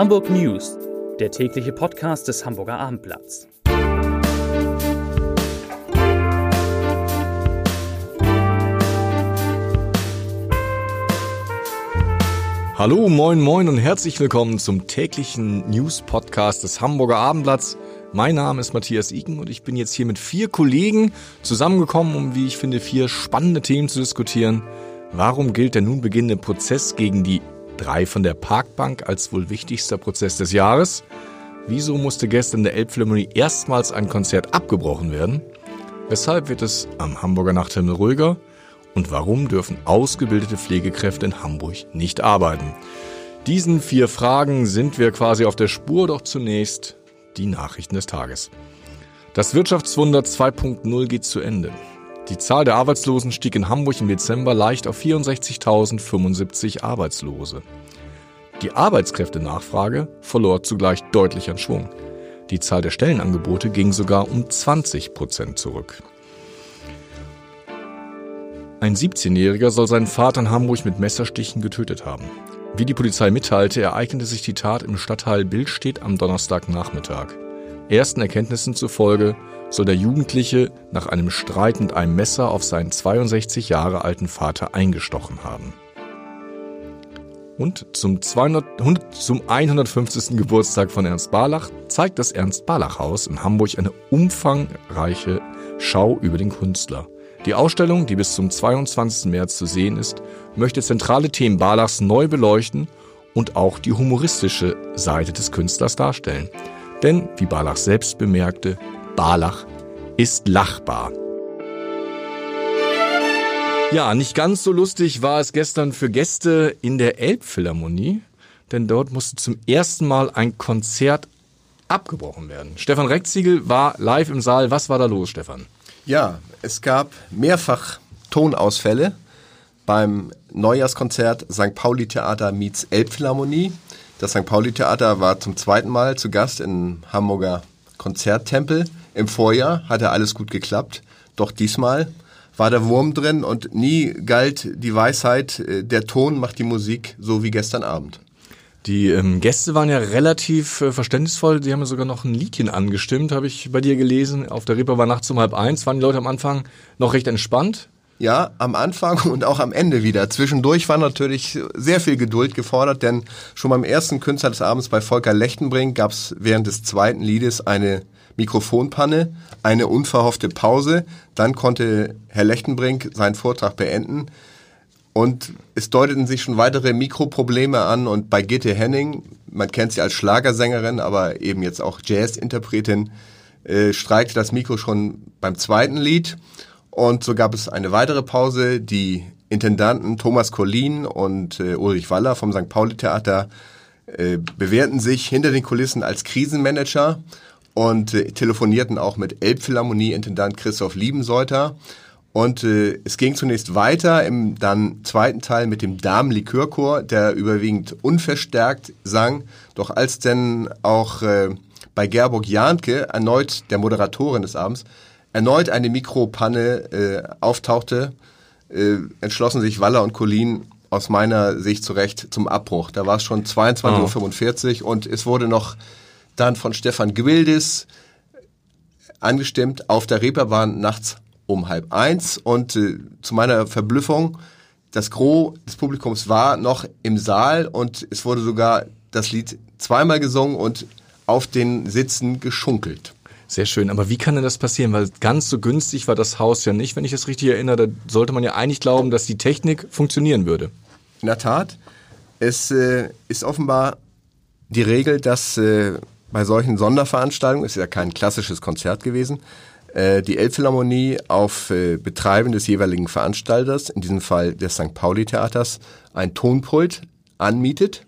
Hamburg News, der tägliche Podcast des Hamburger Abendblatts. Hallo, moin, moin und herzlich willkommen zum täglichen News-Podcast des Hamburger Abendblatts. Mein Name ist Matthias Iken und ich bin jetzt hier mit vier Kollegen zusammengekommen, um, wie ich finde, vier spannende Themen zu diskutieren. Warum gilt der nun beginnende Prozess gegen die drei von der Parkbank als wohl wichtigster Prozess des Jahres? Wieso musste gestern der Elbphilharmonie erstmals ein Konzert abgebrochen werden? Weshalb wird es am Hamburger Nachthimmel ruhiger? Und warum dürfen ausgebildete Pflegekräfte in Hamburg nicht arbeiten? Diesen vier Fragen sind wir quasi auf der Spur, doch zunächst die Nachrichten des Tages. Das Wirtschaftswunder 2.0 geht zu Ende. Die Zahl der Arbeitslosen stieg in Hamburg im Dezember leicht auf 64.075 Arbeitslose. Die Arbeitskräftenachfrage verlor zugleich deutlich an Schwung. Die Zahl der Stellenangebote ging sogar um 20 Prozent zurück. Ein 17-Jähriger soll seinen Vater in Hamburg mit Messerstichen getötet haben. Wie die Polizei mitteilte, ereignete sich die Tat im Stadtteil Bildstedt am Donnerstagnachmittag. Ersten Erkenntnissen zufolge soll der Jugendliche nach einem Streit mit einem Messer auf seinen 62 Jahre alten Vater eingestochen haben. Und zum, 200, zum 150. Geburtstag von Ernst Barlach zeigt das Ernst-Barlach-Haus in Hamburg eine umfangreiche Schau über den Künstler. Die Ausstellung, die bis zum 22. März zu sehen ist, möchte zentrale Themen Barlachs neu beleuchten und auch die humoristische Seite des Künstlers darstellen. Denn, wie Barlach selbst bemerkte, Barlach ist lachbar. Ja, nicht ganz so lustig war es gestern für Gäste in der Elbphilharmonie, denn dort musste zum ersten Mal ein Konzert abgebrochen werden. Stefan Reckziegel war live im Saal. Was war da los, Stefan? Ja, es gab mehrfach Tonausfälle beim Neujahrskonzert St. Pauli Theater meets Elbphilharmonie. Das St. Pauli Theater war zum zweiten Mal zu Gast im Hamburger Konzerttempel. Im Vorjahr hatte alles gut geklappt, doch diesmal war der Wurm drin und nie galt die Weisheit, äh, der Ton macht die Musik, so wie gestern Abend. Die ähm, Gäste waren ja relativ äh, verständnisvoll. Sie haben ja sogar noch ein Liedchen angestimmt, habe ich bei dir gelesen. Auf der Reeper war nachts um halb eins. Waren die Leute am Anfang noch recht entspannt? Ja, am Anfang und auch am Ende wieder. Zwischendurch war natürlich sehr viel Geduld gefordert, denn schon beim ersten Künstler des Abends bei Volker Lechtenbrink gab es während des zweiten Liedes eine Mikrofonpanne, eine unverhoffte Pause. Dann konnte Herr Lechtenbrink seinen Vortrag beenden. Und es deuteten sich schon weitere Mikroprobleme an und bei Gitte Henning, man kennt sie als Schlagersängerin, aber eben jetzt auch Jazzinterpretin, äh, streikte das Mikro schon beim zweiten Lied. Und so gab es eine weitere Pause. Die Intendanten Thomas Collin und äh, Ulrich Waller vom St. Pauli Theater äh, bewährten sich hinter den Kulissen als Krisenmanager und äh, telefonierten auch mit Elbphilharmonie-Intendant Christoph Liebenseuter. Und äh, es ging zunächst weiter im dann zweiten Teil mit dem Damenlikörchor, der überwiegend unverstärkt sang. Doch als denn auch äh, bei Gerburg Jahnke erneut der Moderatorin des Abends erneut eine Mikropanne äh, auftauchte, äh, entschlossen sich Waller und Colin aus meiner Sicht zurecht zum Abbruch. Da war es schon 22.45 Uhr und es wurde noch dann von Stefan Gwildis angestimmt. Auf der Reeperbahn nachts um halb eins und äh, zu meiner Verblüffung, das Gros des Publikums war noch im Saal und es wurde sogar das Lied zweimal gesungen und auf den Sitzen geschunkelt. Sehr schön, aber wie kann denn das passieren? Weil ganz so günstig war das Haus ja nicht, wenn ich es richtig erinnere. Da sollte man ja eigentlich glauben, dass die Technik funktionieren würde. In der Tat, es äh, ist offenbar die Regel, dass äh, bei solchen Sonderveranstaltungen, ist ja kein klassisches Konzert gewesen, äh, die Elbphilharmonie auf äh, Betreiben des jeweiligen Veranstalters, in diesem Fall des St. Pauli Theaters, ein Tonpult anmietet.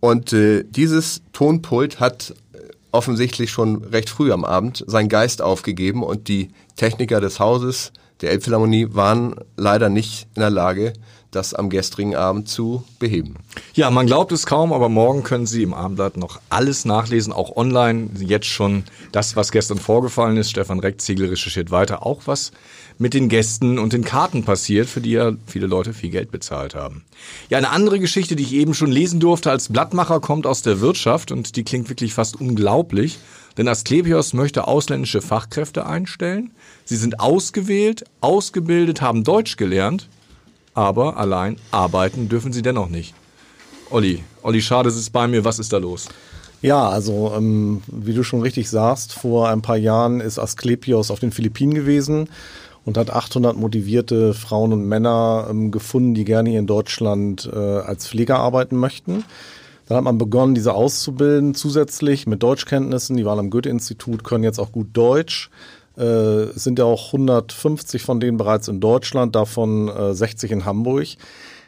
Und äh, dieses Tonpult hat offensichtlich schon recht früh am Abend seinen Geist aufgegeben und die Techniker des Hauses der Elbphilharmonie waren leider nicht in der Lage, das am gestrigen Abend zu beheben. Ja, man glaubt es kaum, aber morgen können Sie im Abendblatt noch alles nachlesen, auch online. Jetzt schon das, was gestern vorgefallen ist. Stefan Reckziegel recherchiert weiter auch was mit den Gästen und den Karten passiert, für die ja viele Leute viel Geld bezahlt haben. Ja, eine andere Geschichte, die ich eben schon lesen durfte als Blattmacher, kommt aus der Wirtschaft und die klingt wirklich fast unglaublich. Denn Asklepios möchte ausländische Fachkräfte einstellen. Sie sind ausgewählt, ausgebildet, haben Deutsch gelernt aber allein arbeiten dürfen sie dennoch nicht. Olli, Olli Schade ist bei mir, was ist da los? Ja, also ähm, wie du schon richtig sagst, vor ein paar Jahren ist Asklepios auf den Philippinen gewesen und hat 800 motivierte Frauen und Männer ähm, gefunden, die gerne hier in Deutschland äh, als Pfleger arbeiten möchten. Dann hat man begonnen, diese auszubilden, zusätzlich mit Deutschkenntnissen. Die waren am Goethe-Institut, können jetzt auch gut Deutsch. Äh, sind ja auch 150 von denen bereits in Deutschland, davon äh, 60 in Hamburg.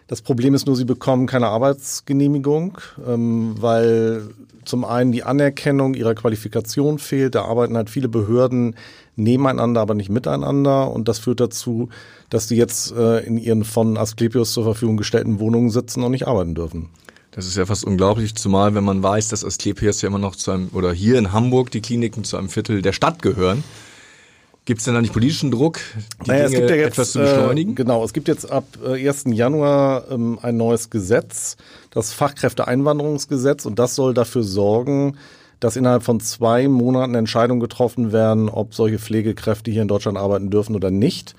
Das Problem ist nur, sie bekommen keine Arbeitsgenehmigung, ähm, weil zum einen die Anerkennung ihrer Qualifikation fehlt. Da arbeiten halt viele Behörden nebeneinander, aber nicht miteinander. Und das führt dazu, dass sie jetzt äh, in ihren von Asklepios zur Verfügung gestellten Wohnungen sitzen und nicht arbeiten dürfen. Das ist ja fast unglaublich, zumal wenn man weiß, dass Asklepios ja immer noch zu einem, oder hier in Hamburg die Kliniken zu einem Viertel der Stadt gehören. Gibt es denn da nicht politischen Druck, die naja, Dinge es gibt ja jetzt, etwas zu beschleunigen? Äh, genau, es gibt jetzt ab äh, 1. Januar ähm, ein neues Gesetz, das Fachkräfteeinwanderungsgesetz, und das soll dafür sorgen, dass innerhalb von zwei Monaten Entscheidungen getroffen werden, ob solche Pflegekräfte hier in Deutschland arbeiten dürfen oder nicht.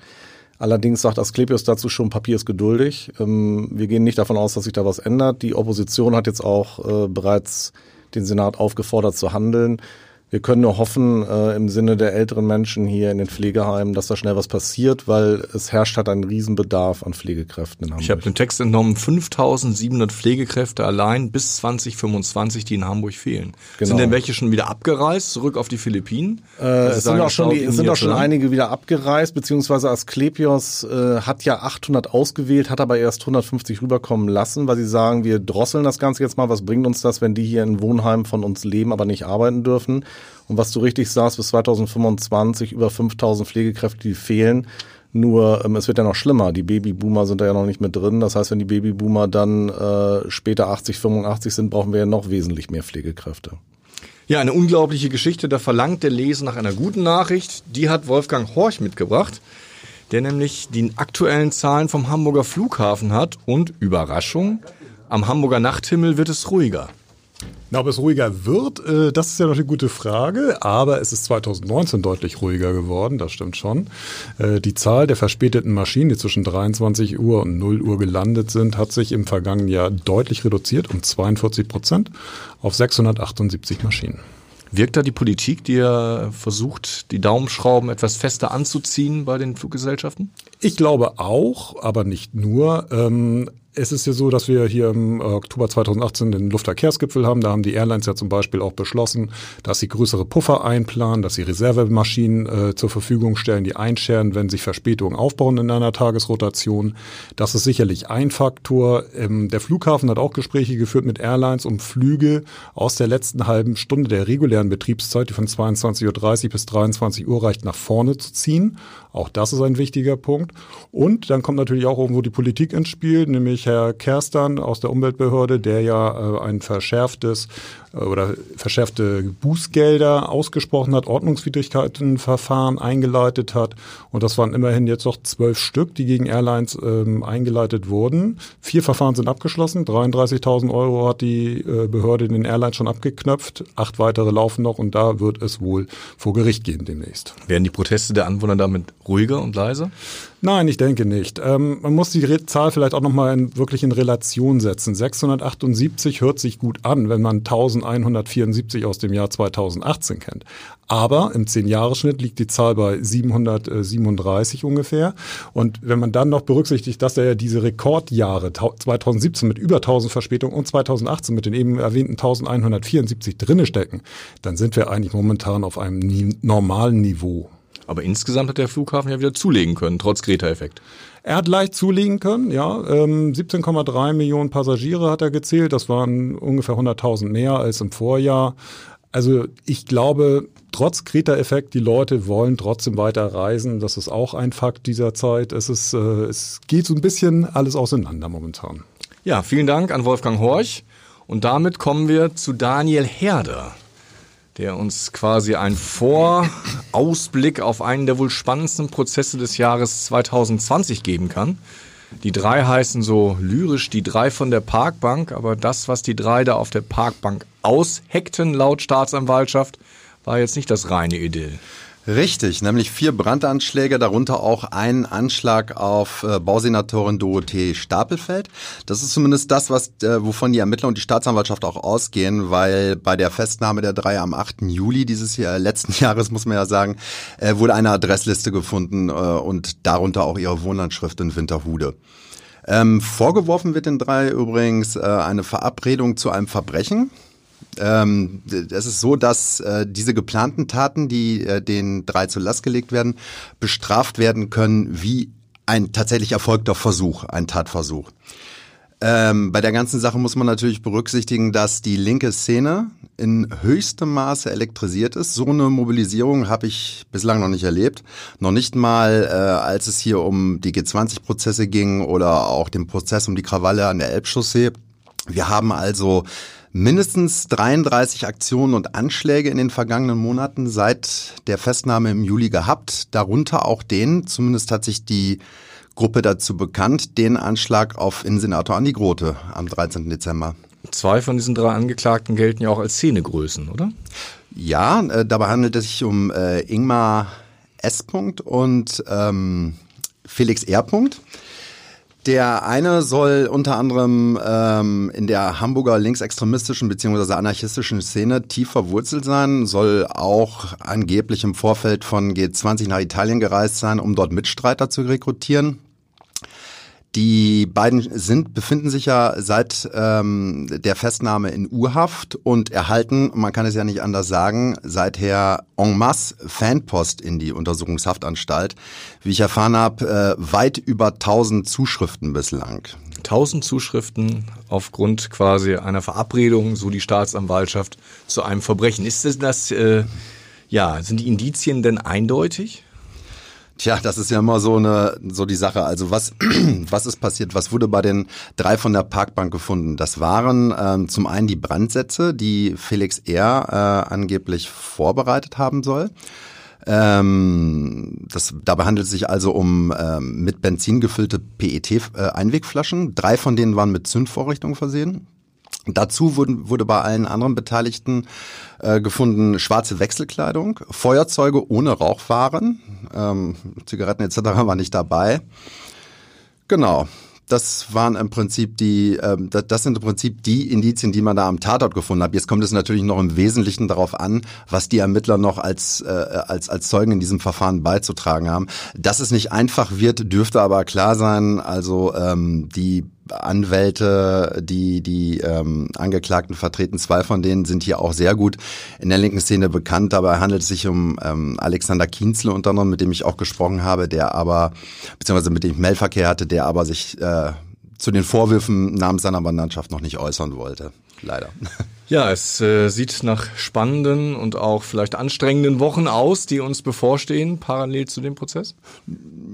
Allerdings sagt Asklepios dazu schon, Papier ist geduldig. Ähm, wir gehen nicht davon aus, dass sich da was ändert. Die Opposition hat jetzt auch äh, bereits den Senat aufgefordert zu handeln. Wir können nur hoffen, äh, im Sinne der älteren Menschen hier in den Pflegeheimen, dass da schnell was passiert, weil es herrscht halt ein Riesenbedarf an Pflegekräften in Hamburg. Ich habe den Text entnommen, 5700 Pflegekräfte allein bis 2025, die in Hamburg fehlen. Genau. Sind denn welche schon wieder abgereist, zurück auf die Philippinen? Äh, es sind auch schon, die, sind auch schon einige wieder abgereist, beziehungsweise Asklepios äh, hat ja 800 ausgewählt, hat aber erst 150 rüberkommen lassen, weil sie sagen, wir drosseln das Ganze jetzt mal, was bringt uns das, wenn die hier in Wohnheimen von uns leben, aber nicht arbeiten dürfen? Und was du richtig sagst, bis 2025 über 5000 Pflegekräfte, die fehlen. Nur ähm, es wird ja noch schlimmer. Die Babyboomer sind da ja noch nicht mit drin. Das heißt, wenn die Babyboomer dann äh, später 80, 85 sind, brauchen wir ja noch wesentlich mehr Pflegekräfte. Ja, eine unglaubliche Geschichte. Da verlangt der Leser nach einer guten Nachricht. Die hat Wolfgang Horch mitgebracht, der nämlich die aktuellen Zahlen vom Hamburger Flughafen hat. Und Überraschung, am Hamburger Nachthimmel wird es ruhiger. Na, ob es ruhiger wird, äh, das ist ja noch eine gute Frage, aber es ist 2019 deutlich ruhiger geworden, das stimmt schon. Äh, die Zahl der verspäteten Maschinen, die zwischen 23 Uhr und 0 Uhr gelandet sind, hat sich im vergangenen Jahr deutlich reduziert, um 42 Prozent auf 678 Maschinen. Wirkt da die Politik, die ja versucht, die Daumenschrauben etwas fester anzuziehen bei den Fluggesellschaften? Ich glaube auch, aber nicht nur. Ähm, es ist ja so, dass wir hier im Oktober 2018 den Luftverkehrsgipfel haben. Da haben die Airlines ja zum Beispiel auch beschlossen, dass sie größere Puffer einplanen, dass sie Reservemaschinen äh, zur Verfügung stellen, die einscheren, wenn sich Verspätungen aufbauen in einer Tagesrotation. Das ist sicherlich ein Faktor. Ähm, der Flughafen hat auch Gespräche geführt mit Airlines, um Flüge aus der letzten halben Stunde der regulären Betriebszeit, die von 22.30 Uhr bis 23 Uhr reicht, nach vorne zu ziehen. Auch das ist ein wichtiger Punkt. Und dann kommt natürlich auch irgendwo die Politik ins Spiel, nämlich Herr Kerstan aus der Umweltbehörde, der ja äh, ein verschärftes oder verschärfte Bußgelder ausgesprochen hat, Ordnungswidrigkeitenverfahren eingeleitet hat. Und das waren immerhin jetzt noch zwölf Stück, die gegen Airlines ähm, eingeleitet wurden. Vier Verfahren sind abgeschlossen. 33.000 Euro hat die äh, Behörde den Airlines schon abgeknöpft. Acht weitere laufen noch und da wird es wohl vor Gericht gehen demnächst. Werden die Proteste der Anwohner damit ruhiger und leiser? Nein, ich denke nicht. Ähm, man muss die Zahl vielleicht auch nochmal in, wirklich in Relation setzen. 678 hört sich gut an, wenn man 1174 aus dem Jahr 2018 kennt. Aber im 10-Jahres-Schnitt liegt die Zahl bei 737 ungefähr. Und wenn man dann noch berücksichtigt, dass da ja diese Rekordjahre 2017 mit über 1000 Verspätungen und 2018 mit den eben erwähnten 1174 drinne stecken, dann sind wir eigentlich momentan auf einem normalen Niveau. Aber insgesamt hat der Flughafen ja wieder zulegen können, trotz Greta-Effekt. Er hat leicht zulegen können, ja. 17,3 ähm, Millionen Passagiere hat er gezählt. Das waren ungefähr 100.000 mehr als im Vorjahr. Also ich glaube, trotz Kreta-Effekt, die Leute wollen trotzdem weiter reisen. Das ist auch ein Fakt dieser Zeit. Es, ist, äh, es geht so ein bisschen alles auseinander momentan. Ja, vielen Dank an Wolfgang Horch. Und damit kommen wir zu Daniel Herder, der uns quasi einen Vorausblick auf einen der wohl spannendsten Prozesse des Jahres 2020 geben kann. Die drei heißen so lyrisch die drei von der Parkbank, aber das, was die drei da auf der Parkbank ausheckten, laut Staatsanwaltschaft, war jetzt nicht das reine Idyll. Richtig, nämlich vier Brandanschläge, darunter auch ein Anschlag auf äh, Bausenatorin Dorothee Stapelfeld. Das ist zumindest das, was, äh, wovon die Ermittler und die Staatsanwaltschaft auch ausgehen, weil bei der Festnahme der drei am 8. Juli dieses Jahr, letzten Jahres, muss man ja sagen, äh, wurde eine Adressliste gefunden äh, und darunter auch ihre Wohnlandschrift in Winterhude. Ähm, vorgeworfen wird den drei übrigens äh, eine Verabredung zu einem Verbrechen. Ähm, es ist so, dass äh, diese geplanten Taten, die äh, den drei zur Last gelegt werden, bestraft werden können wie ein tatsächlich erfolgter Versuch, ein Tatversuch. Ähm, bei der ganzen Sache muss man natürlich berücksichtigen, dass die linke Szene in höchstem Maße elektrisiert ist. So eine Mobilisierung habe ich bislang noch nicht erlebt. Noch nicht mal, äh, als es hier um die G20-Prozesse ging oder auch den Prozess um die Krawalle an der Elbchaussee. Wir haben also mindestens 33 Aktionen und Anschläge in den vergangenen Monaten seit der Festnahme im Juli gehabt. Darunter auch den, zumindest hat sich die Gruppe dazu bekannt, den Anschlag auf Innensenator Andi Grote am 13. Dezember. Zwei von diesen drei Angeklagten gelten ja auch als Szenegrößen, oder? Ja, äh, dabei handelt es sich um äh, Ingmar S. und ähm, Felix R. Der eine soll unter anderem ähm, in der Hamburger linksextremistischen bzw. anarchistischen Szene tief verwurzelt sein, soll auch angeblich im Vorfeld von G20 nach Italien gereist sein, um dort Mitstreiter zu rekrutieren. Die beiden sind, befinden sich ja seit ähm, der Festnahme in Urhaft und erhalten, man kann es ja nicht anders sagen, seither en masse Fanpost in die Untersuchungshaftanstalt. Wie ich erfahren habe, äh, weit über 1000 Zuschriften bislang. 1000 Zuschriften aufgrund quasi einer Verabredung, so die Staatsanwaltschaft, zu einem Verbrechen. Ist das, äh, ja, sind die Indizien denn eindeutig? Tja, das ist ja immer so eine so die Sache. Also was was ist passiert? Was wurde bei den drei von der Parkbank gefunden? Das waren ähm, zum einen die Brandsätze, die Felix R. Äh, angeblich vorbereitet haben soll. Ähm, das, dabei handelt es sich also um ähm, mit Benzin gefüllte PET-Einwegflaschen. Äh, Drei von denen waren mit Zündvorrichtungen versehen. Dazu wurden, wurde bei allen anderen Beteiligten äh, gefunden schwarze Wechselkleidung, Feuerzeuge ohne Rauchwaren, ähm, Zigaretten etc. war nicht dabei. Genau. Das waren im Prinzip die, äh, das sind im Prinzip die Indizien, die man da am Tatort gefunden hat. Jetzt kommt es natürlich noch im Wesentlichen darauf an, was die Ermittler noch als, äh, als, als Zeugen in diesem Verfahren beizutragen haben. Dass es nicht einfach wird, dürfte aber klar sein. Also ähm, die Anwälte, die die ähm, Angeklagten vertreten. Zwei von denen sind hier auch sehr gut in der linken Szene bekannt. Dabei handelt es sich um ähm, Alexander Kienzle unter anderem, mit dem ich auch gesprochen habe, der aber, beziehungsweise mit dem ich Mailverkehr hatte, der aber sich äh, zu den Vorwürfen namens seiner Mandantschaft noch nicht äußern wollte. Leider. Ja, es äh, sieht nach spannenden und auch vielleicht anstrengenden Wochen aus, die uns bevorstehen, parallel zu dem Prozess.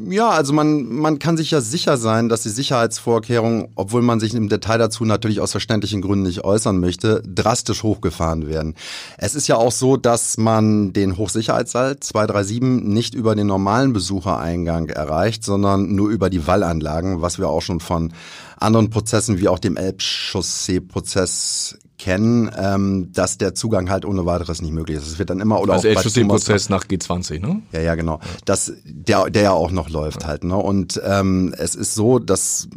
Ja, also man, man kann sich ja sicher sein, dass die Sicherheitsvorkehrungen, obwohl man sich im Detail dazu natürlich aus verständlichen Gründen nicht äußern möchte, drastisch hochgefahren werden. Es ist ja auch so, dass man den Hochsicherheitssaal 237 nicht über den normalen Besuchereingang erreicht, sondern nur über die Wallanlagen, was wir auch schon von anderen Prozessen wie auch dem Elbchaussee-Prozess kennen, ähm, dass der Zugang halt ohne weiteres nicht möglich ist. Es wird dann immer oder also auch bei den Prozess nach G20, ne? Ja, ja, genau. Das, der, der ja auch noch läuft ja. halt. Ne? Und ähm, es ist so, dass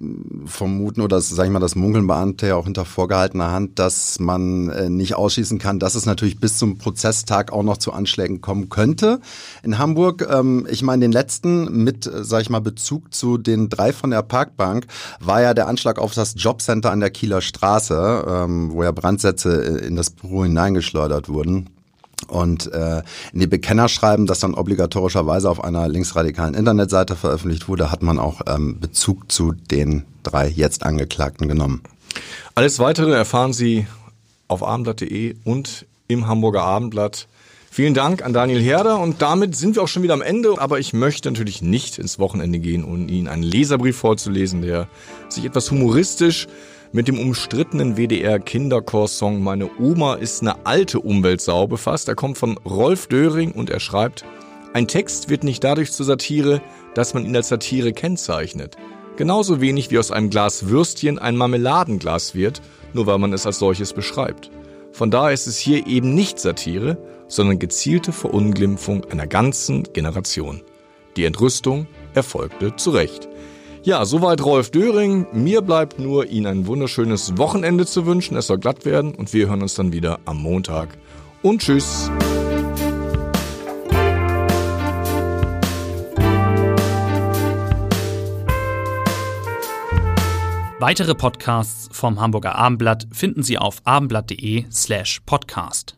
vermuten oder das, sag ich mal, das Munkeln Beamte ja auch hinter vorgehaltener Hand, dass man äh, nicht ausschließen kann, dass es natürlich bis zum Prozesstag auch noch zu Anschlägen kommen könnte in Hamburg. Ähm, ich meine, den letzten mit, äh, sag ich mal, Bezug zu den drei von der Parkbank war ja der Anschlag auf das Jobcenter an der Kieler Straße, ähm, wo ja Brand Brandsätze in das Büro hineingeschleudert wurden. Und äh, in dem Bekennerschreiben, das dann obligatorischerweise auf einer linksradikalen Internetseite veröffentlicht wurde, hat man auch ähm, Bezug zu den drei jetzt Angeklagten genommen. Alles Weitere erfahren Sie auf abendblatt.de und im Hamburger Abendblatt. Vielen Dank an Daniel Herder und damit sind wir auch schon wieder am Ende. Aber ich möchte natürlich nicht ins Wochenende gehen, ohne Ihnen einen Leserbrief vorzulesen, der sich etwas humoristisch mit dem umstrittenen WDR-Kinderchor-Song Meine Oma ist eine alte Umweltsau befasst. Er kommt von Rolf Döring und er schreibt, ein Text wird nicht dadurch zur Satire, dass man ihn als Satire kennzeichnet. Genauso wenig wie aus einem Glas Würstchen ein Marmeladenglas wird, nur weil man es als solches beschreibt. Von daher ist es hier eben nicht Satire, sondern gezielte Verunglimpfung einer ganzen Generation. Die Entrüstung erfolgte zu Recht. Ja, soweit Rolf Döring. Mir bleibt nur, Ihnen ein wunderschönes Wochenende zu wünschen. Es soll glatt werden und wir hören uns dann wieder am Montag. Und tschüss. Weitere Podcasts vom Hamburger Abendblatt finden Sie auf abendblatt.de slash podcast.